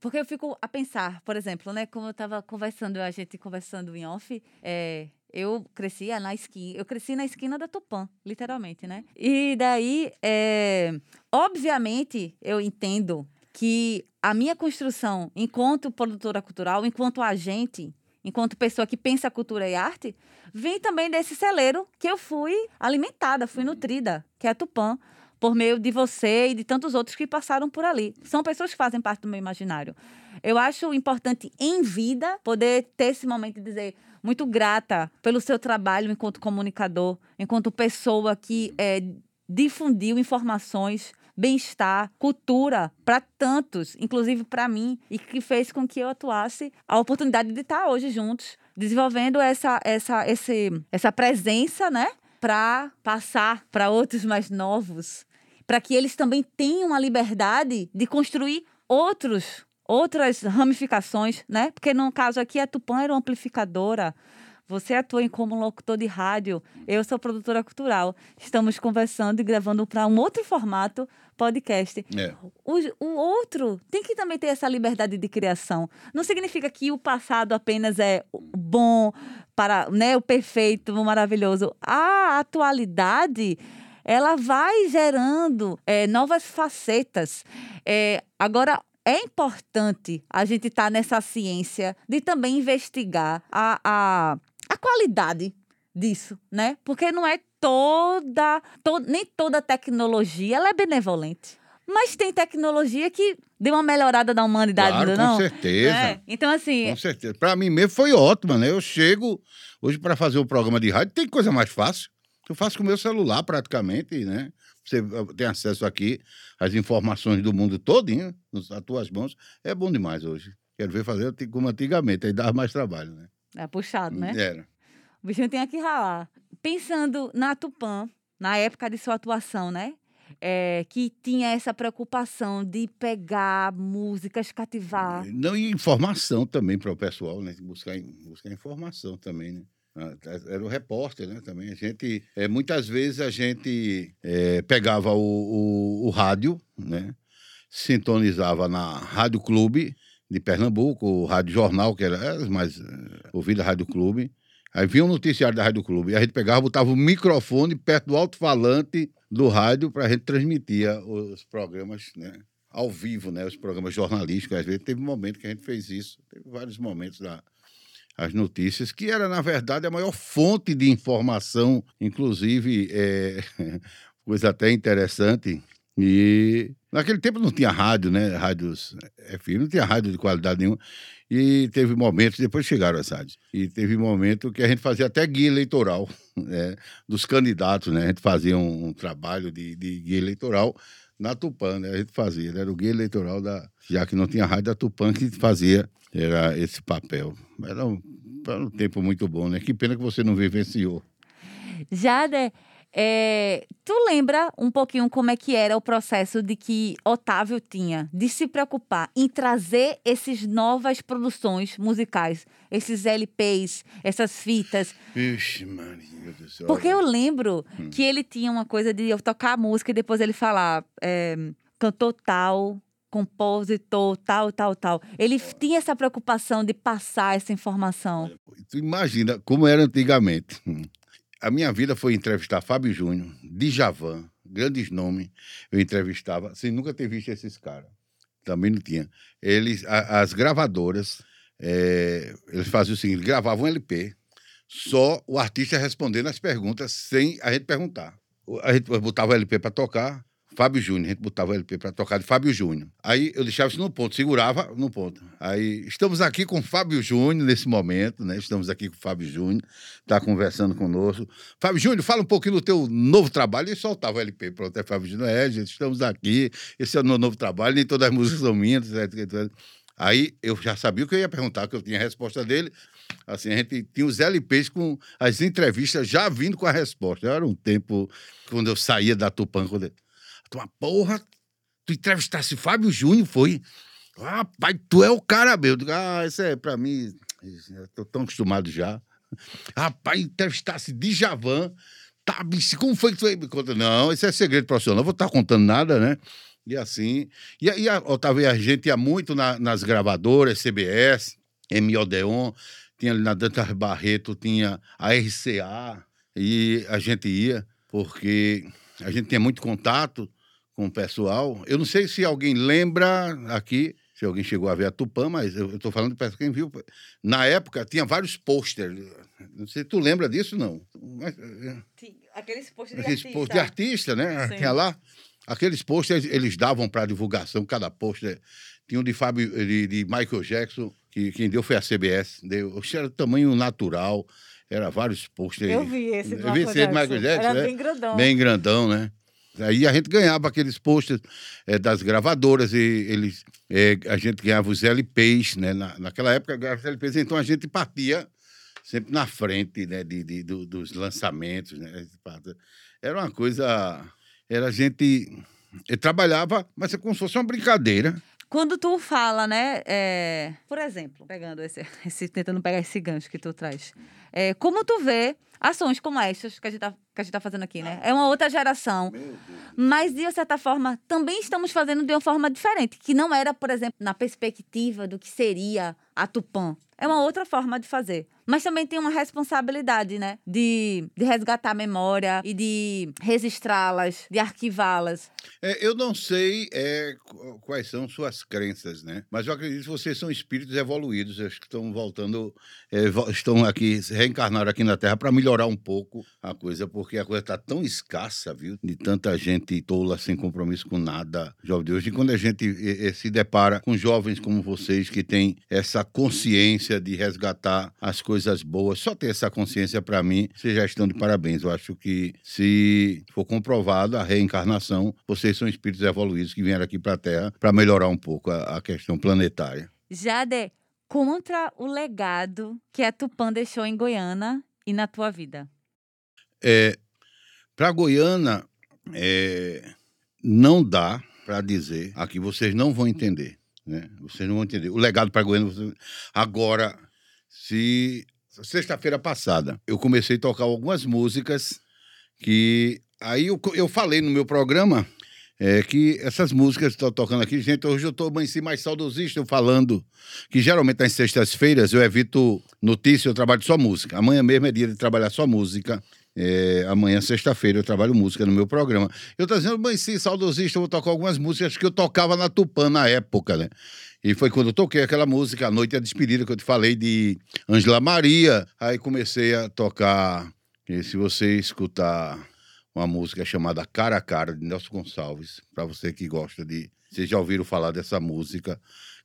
Porque eu fico a pensar, por exemplo, né, como eu estava conversando, a gente conversando em off, é, eu crescia na esquina, eu cresci na esquina da Tupã, literalmente, né? E daí, é, obviamente, eu entendo que a minha construção enquanto produtora cultural, enquanto agente, enquanto pessoa que pensa cultura e arte, vem também desse celeiro que eu fui alimentada, fui nutrida, que é a Tupã, por meio de você e de tantos outros que passaram por ali. São pessoas que fazem parte do meu imaginário. Eu acho importante em vida poder ter esse momento de dizer muito grata pelo seu trabalho enquanto comunicador, enquanto pessoa que é, difundiu informações bem-estar, cultura para tantos, inclusive para mim, e que fez com que eu atuasse a oportunidade de estar hoje juntos, desenvolvendo essa essa esse, essa presença, né, para passar para outros mais novos, para que eles também tenham a liberdade de construir outros outras ramificações, né? Porque no caso aqui a Tupã era uma amplificadora, você atua como locutor de rádio, eu sou produtora cultural. Estamos conversando e gravando para um outro formato, podcast. É. O, o outro tem que também ter essa liberdade de criação. Não significa que o passado apenas é bom, para né, o perfeito, o maravilhoso. A atualidade ela vai gerando é, novas facetas. É, agora, é importante a gente estar tá nessa ciência de também investigar a, a, a qualidade disso, né? Porque não é toda, to, nem toda tecnologia ela é benevolente. Mas tem tecnologia que deu uma melhorada na humanidade, claro, não? Com certeza. É. Então, assim. Com certeza. Para mim mesmo foi ótimo, né? Eu chego hoje para fazer o um programa de rádio, tem coisa mais fácil. Eu faço com o meu celular praticamente, né? Você tem acesso aqui às informações do mundo todinho nas tuas mãos. É bom demais hoje. Quero ver fazer como antigamente, aí dava mais trabalho, né? É puxado, né? Era. O bichinho tem que ralar. Pensando na Tupã, na época de sua atuação, né? É, que tinha essa preocupação de pegar músicas, cativar. Não, e informação também para o pessoal, né? Buscar, buscar informação também, né? Ah, era o repórter, né? Também a gente, é, muitas vezes a gente é, pegava o, o, o, rádio, né? Sintonizava na Rádio Clube de Pernambuco, o Rádio Jornal, que era as mais é, ouvida Rádio Clube. Aí vinha um noticiário da Rádio Clube. E a gente pegava, botava o microfone perto do alto-falante do rádio para a gente transmitir os programas, né? Ao vivo, né? Os programas jornalísticos. Às vezes teve um momento que a gente fez isso. Teve vários momentos da, as notícias, que era, na verdade, a maior fonte de informação, inclusive, é, coisa até interessante. E naquele tempo não tinha rádio, né? Rádios FM, não tinha rádio de qualidade nenhuma. E teve momentos, depois chegaram as rádios, e teve momento que a gente fazia até guia eleitoral né? dos candidatos, né? A gente fazia um, um trabalho de, de, guia eleitoral na Tupã, né? A gente fazia, era o guia eleitoral da. Já que não tinha rádio da Tupã, que fazia era esse papel. Era um, era um tempo muito bom, né? Que pena que você não vivenciou. Jade, é, tu lembra um pouquinho como é que era o processo de que Otávio tinha de se preocupar em trazer essas novas produções musicais, esses LPs, essas fitas? Vixe, Maria do céu. Porque eu lembro hum. que ele tinha uma coisa de eu tocar a música e depois ele falar, é, cantou tal, compositor, tal, tal, tal. Ele tinha essa preocupação de passar essa informação. Tu imagina como era antigamente. a minha vida foi entrevistar Fábio Júnior, Djavan, grandes nomes. Eu entrevistava, sem nunca ter visto esses caras. Também não tinha. Eles, a, as gravadoras, é, eles faziam o seguinte: gravavam um LP, só o artista respondendo as perguntas sem a gente perguntar. A gente botava o LP para tocar, Fábio Júnior, a gente botava o LP para tocar de Fábio Júnior. Aí eu deixava isso no ponto, segurava no ponto. Aí estamos aqui com Fábio Júnior nesse momento, né? Estamos aqui com o Fábio Júnior, está conversando conosco. Fábio Júnior, fala um pouquinho do teu novo trabalho. E soltava o LP, pronto, é Fábio Júnior. É, gente, estamos aqui, esse é o meu novo trabalho, nem todas as músicas são minhas, etc. Aí eu já sabia o que eu ia perguntar, que eu tinha a resposta dele. Assim, a gente tinha os LPs com as entrevistas já vindo com a resposta. Era um tempo quando eu saía da Tupã, quando Tu, porra, tu entrevistasse Fábio Júnior, foi? Rapaz, tu é o cara, meu. Ah, isso é pra mim. Eu tô tão acostumado já. Rapaz, entrevistasse Djavan. Tá, bicho, como foi que tu me conta? Não, isso é segredo profissional, não vou estar tá contando nada, né? E assim. E aí, Otávio, a gente ia muito na, nas gravadoras, CBS, M. Odeon, tinha ali na Dantas Barreto, tinha a RCA, e a gente ia, porque a gente tinha muito contato com o pessoal. Eu não sei se alguém lembra aqui, se alguém chegou a ver a Tupã, mas eu estou falando para quem viu. Na época, tinha vários pôsteres. Não sei se tu lembra disso, não. Mas, é. aqueles pôsteres de artista. de artista, né? Sim. Tinha lá. Aqueles pôsteres, eles davam para divulgação, cada pôster. Tinha um de, Fábio, de, de Michael Jackson, que quem deu foi a CBS. Deu, era tamanho natural, era vários pôsteres. Eu vi esse do Eu vi esse Michael Jackson. Era né? bem grandão. Bem grandão, né? Aí a gente ganhava aqueles posters é, das gravadoras e eles, é, a gente ganhava os LPs, né? Na, naquela época ganhava os LPs, então a gente partia sempre na frente né? de, de do, dos lançamentos, né? Era uma coisa... Era a gente... trabalhava, mas é como se fosse uma brincadeira. Quando tu fala, né? É, por exemplo, pegando esse, esse, tentando pegar esse gancho que tu traz. É, como tu vê ações como essas que a gente está que a gente tá fazendo aqui, né? É uma outra geração. Mas, de certa forma, também estamos fazendo de uma forma diferente, que não era, por exemplo, na perspectiva do que seria a Tupã. É uma outra forma de fazer. Mas também tem uma responsabilidade, né? De, de resgatar a memória e de registrá-las, de arquivá-las. É, eu não sei é, quais são suas crenças, né? Mas eu acredito que vocês são espíritos evoluídos, acho que estão voltando, é, estão aqui, reencarnaram aqui na Terra para melhorar um pouco a coisa, porque a coisa está tão escassa, viu? De tanta gente tola, sem compromisso com nada, jovem de hoje. E quando a gente se depara com jovens como vocês que têm essa consciência de resgatar as coisas boas. Só ter essa consciência, para mim, vocês já estão de parabéns. Eu acho que, se for comprovado a reencarnação, vocês são espíritos evoluídos que vieram aqui para a Terra para melhorar um pouco a, a questão planetária. Jade, contra o legado que a Tupã deixou em Goiânia e na tua vida? É, para Goiânia, é, não dá para dizer, aqui vocês não vão entender. Né? Vocês não vão entender. O legado para Goiânia. Vocês... Agora, se. Sexta-feira passada, eu comecei a tocar algumas músicas que. Aí eu, eu falei no meu programa é, que essas músicas que estão tocando aqui, gente, hoje eu estou si mais saudosista, falando que geralmente nas sextas-feiras eu evito notícia, eu trabalho só música. Amanhã mesmo é dia de trabalhar só música. É, amanhã, sexta-feira, eu trabalho música no meu programa. Eu estou dizendo, mas sim, saudosista, eu vou tocar algumas músicas que eu tocava na Tupã na época, né? E foi quando eu toquei aquela música, A Noite é a Despedida, que eu te falei de Angela Maria. Aí comecei a tocar, e se você escutar uma música chamada Cara a Cara, de Nelson Gonçalves, para você que gosta de. Vocês já ouviram falar dessa música,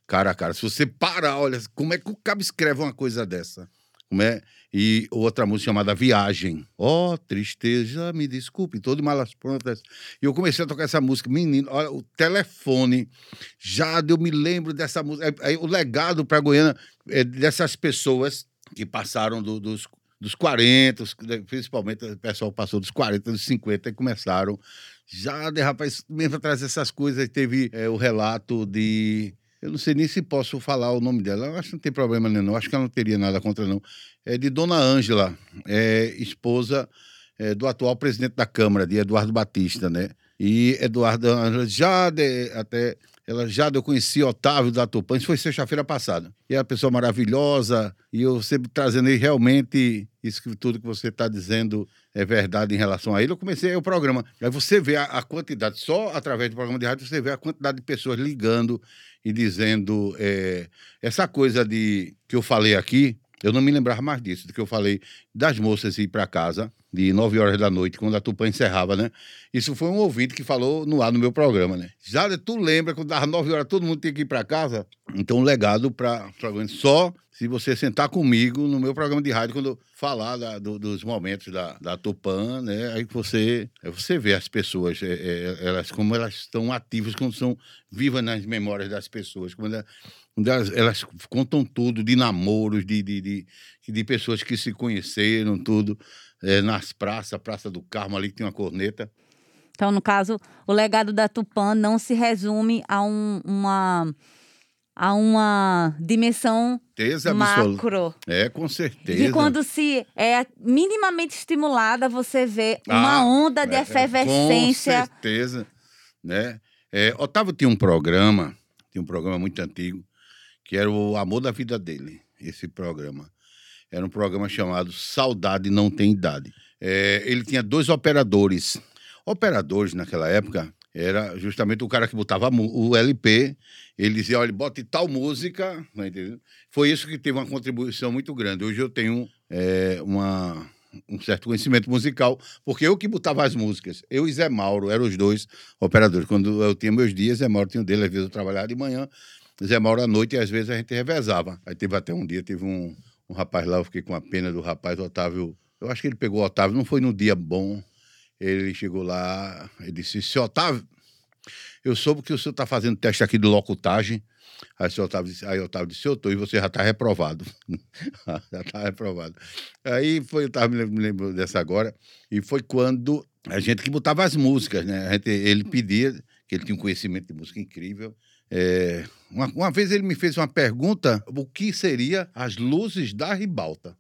Cara a Cara. Se você parar, olha, como é que o cabo escreve uma coisa dessa? Como é? E outra música chamada Viagem. Ó, oh, tristeza, me desculpe, todo malas prontas. E eu comecei a tocar essa música, menino, olha, o telefone. Já eu me lembro dessa música. É, é, o legado para Goiânia é dessas pessoas que passaram do, dos, dos 40, principalmente o pessoal passou dos 40, dos 50 e começaram. Já, de rapaz, mesmo atrás dessas coisas, teve é, o relato de eu não sei nem se posso falar o nome dela. Eu acho que não tem problema nenhum. Eu acho que ela não teria nada contra, não. É de Dona Ângela, é esposa é, do atual presidente da Câmara, de Eduardo Batista, né? E Eduardo Ângela já de, até ela já eu conheci Otávio da Tupã, isso foi sexta-feira passada. E é uma pessoa maravilhosa, e eu sempre trazendo aí realmente isso que tudo que você está dizendo é verdade em relação a ele. Eu comecei o programa. Aí você vê a, a, quantidade, só através do programa de rádio, você vê a quantidade de pessoas ligando e dizendo é, essa coisa de que eu falei aqui, eu não me lembrava mais disso, do que eu falei das moças ir para casa de 9 horas da noite, quando a Tupã encerrava, né? Isso foi um ouvinte que falou no ar no meu programa, né? Já tu lembra quando dava 9 horas todo mundo tinha que ir para casa? Então, legado para só se você sentar comigo no meu programa de rádio, quando eu falar da, do, dos momentos da, da Tupã, né? Aí você, você vê as pessoas, é, é, elas, como elas estão ativas, como são vivas nas memórias das pessoas, como elas, elas, elas contam tudo de namoros, de, de, de, de pessoas que se conheceram, tudo é, nas praças, a Praça do Carmo ali que tem uma corneta. Então, no caso, o legado da Tupã não se resume a um, uma a uma dimensão certeza macro. É, com certeza. E quando se é minimamente estimulada, você vê uma ah, onda de é, efervescência. Com certeza, né? É, Otávio tinha um programa, tinha um programa muito antigo, que era o Amor da Vida dele, esse programa. Era um programa chamado Saudade Não Tem Idade. É, ele tinha dois operadores. Operadores, naquela época, era justamente o cara que botava o LP, ele dizia, olha, bote tal música, tá Foi isso que teve uma contribuição muito grande. Hoje eu tenho é, uma, um certo conhecimento musical, porque eu que botava as músicas. Eu e Zé Mauro eram os dois operadores. Quando eu tinha meus dias, Zé Mauro tinha o dele, às vezes eu trabalhava de manhã, Zé Mauro à noite, e às vezes a gente revezava. Aí teve até um dia, teve um, um rapaz lá, eu fiquei com a pena do rapaz, Otávio. Eu acho que ele pegou o Otávio, não foi no dia bom. Ele chegou lá, ele disse: Seu Otávio, eu soube que o senhor está fazendo teste aqui de locutagem. Aí o Otávio disse, aí Otávio disse, eu estou, e você já está reprovado. já está reprovado. Aí foi, eu tava, me lembro dessa agora, e foi quando a gente que botava as músicas, né? Gente, ele pedia, que ele tinha um conhecimento de música incrível, é, uma, uma, vez ele me fez uma pergunta: o que seria as luzes da ribalta?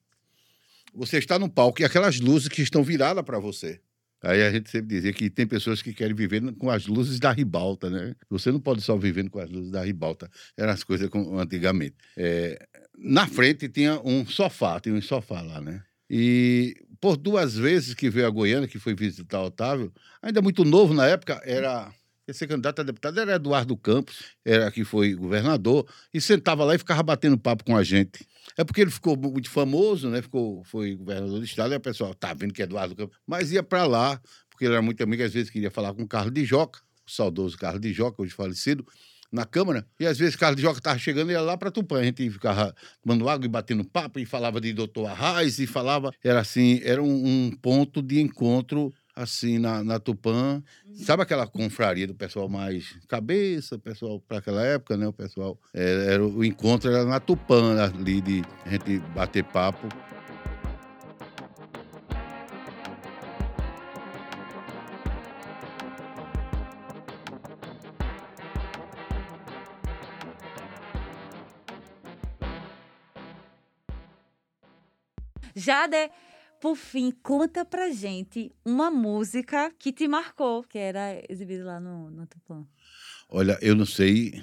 Você está no palco e aquelas luzes que estão viradas para você. Aí a gente sempre dizia que tem pessoas que querem viver com as luzes da ribalta, né? Você não pode só viver com as luzes da ribalta. Eram as coisas como antigamente. É, na frente tinha um sofá, tinha um sofá lá, né? E por duas vezes que veio a Goiânia, que foi visitar o Otávio, ainda muito novo na época, era esse candidato a deputado era Eduardo Campos, era que foi governador, e sentava lá e ficava batendo papo com a gente. É porque ele ficou muito famoso, né? Ficou, foi governador do estado, e o pessoal tá vendo que é Eduardo Campos, mas ia para lá, porque ele era muito amigo, às vezes queria falar com o Carlos de Joca, o saudoso Carlos de Joca, hoje falecido, na Câmara, e às vezes Carlos de Joca estava chegando e ia lá para Tupã. A gente ficava tomando água e batendo papo, e falava de doutor Arraes, e falava. Era assim, era um, um ponto de encontro assim, na, na Tupã. Uhum. Sabe aquela confraria do pessoal mais cabeça, pessoal para aquela época, né? O pessoal. Era, era, o encontro era na Tupã, ali de a gente bater papo. Jade, por fim, conta pra gente uma música que te marcou, que era exibida lá no, no Tupã. Olha, eu não sei,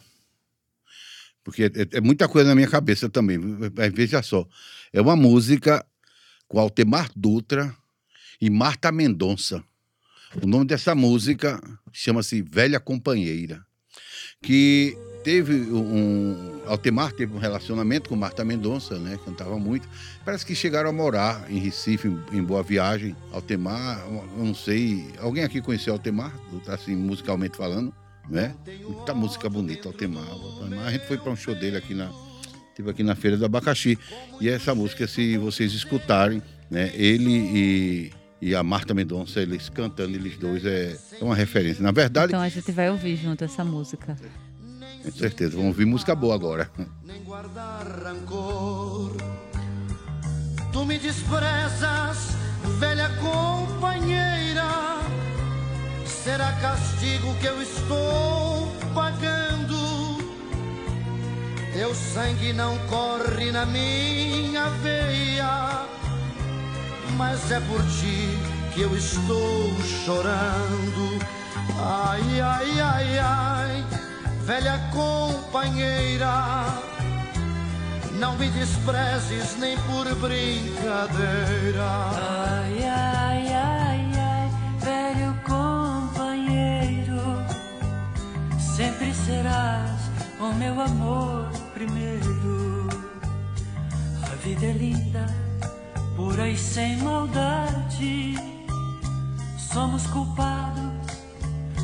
porque é, é, muita coisa na minha cabeça também. Veja só, é uma música com Altemar Dutra e Marta Mendonça. O nome dessa música chama-se Velha Companheira, que teve um. Altemar teve um relacionamento com Marta Mendonça, né? Cantava muito. Parece que chegaram a morar em Recife, em Boa Viagem. Altemar, não sei. Alguém aqui conheceu Altemar, assim, musicalmente falando, né? Muita música bonita, Altemar. Altemar. A gente foi para um show dele aqui na. Teve aqui na Feira do Abacaxi. E essa música, se vocês escutarem, né? Ele e e a Marta Mendonça, eles cantando, eles dois, é, é uma referência. Na verdade. Então a gente vai ouvir junto essa música. Com certeza, vamos ouvir música boa agora. Nem guardar rancor. Tu me desprezas, velha companheira. Será castigo que eu estou pagando. Teu sangue não corre na minha veia, mas é por ti que eu estou chorando. Ai, ai, ai, ai velha companheira, não me desprezes nem por brincadeira. Ai, ai, ai, ai, velho companheiro, sempre serás o meu amor primeiro. A vida é linda, pura e sem maldade. Somos culpados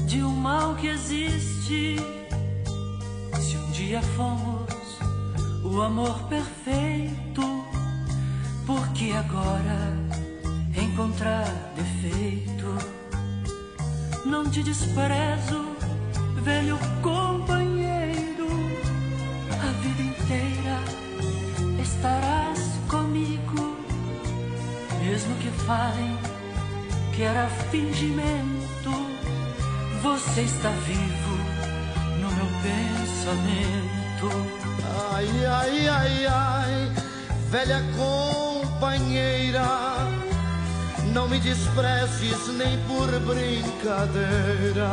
de um mal que existe. Dia fomos o amor perfeito, porque agora encontrar defeito? Não te desprezo, velho companheiro, a vida inteira estarás comigo, mesmo que falem que era fingimento, você está vivo pensamento. Ai, ai, ai, ai, velha companheira, não me desprezes nem por brincadeira.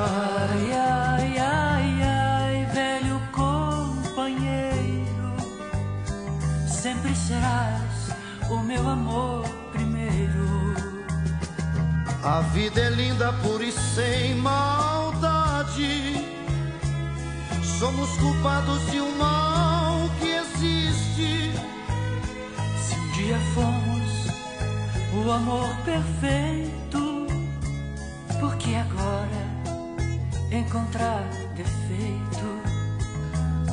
Ai, ai, ai, ai, velho companheiro, sempre serás o meu amor primeiro. A vida é linda, pura e sem maldade. Somos culpados de um mal que existe. Se um dia fomos o amor perfeito, porque agora encontrar defeito?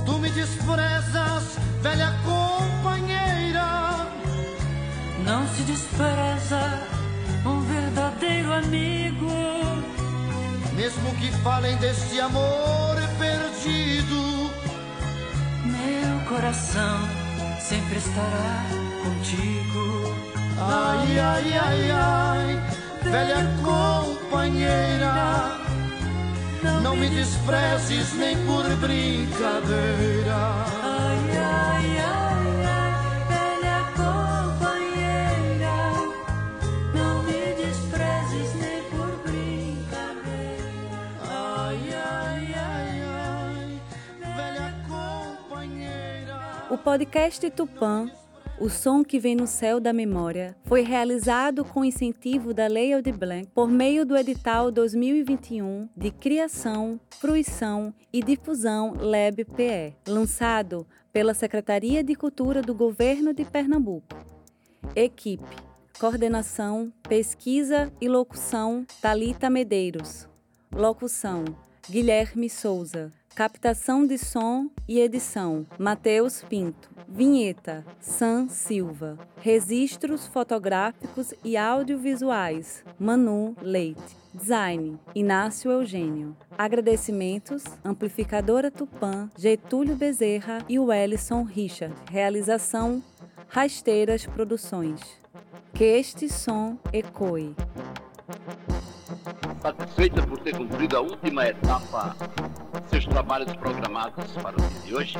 Tu me desprezas, velha companheira. Não se despreza um verdadeiro amigo. Mesmo que falem deste amor perdido, meu coração sempre estará contigo. Ai, ai, ai, ai, velha companheira, não me desprezes nem por brincadeira. Ai, ai, ai, ai, podcast Tupã, o som que vem no céu da memória, foi realizado com incentivo da Lei Aldir Blanc por meio do edital 2021 de Criação, Fruição e Difusão LEB-PE, lançado pela Secretaria de Cultura do Governo de Pernambuco. Equipe: Coordenação, Pesquisa e Locução Talita Medeiros. Locução: Guilherme Souza. Captação de som e edição: Matheus Pinto. Vinheta: Sam Silva. Registros fotográficos e audiovisuais: Manu Leite. Design: Inácio Eugênio. Agradecimentos: Amplificadora Tupã, Getúlio Bezerra e Wellison Richard. Realização: Rasteiras Produções. Que este som ecoe. Satisfeita por ter cumprido a última etapa de seus trabalhos programados para o dia de hoje,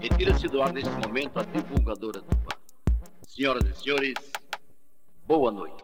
retira-se do ar neste momento a divulgadora Tupã. Senhoras e senhores, boa noite.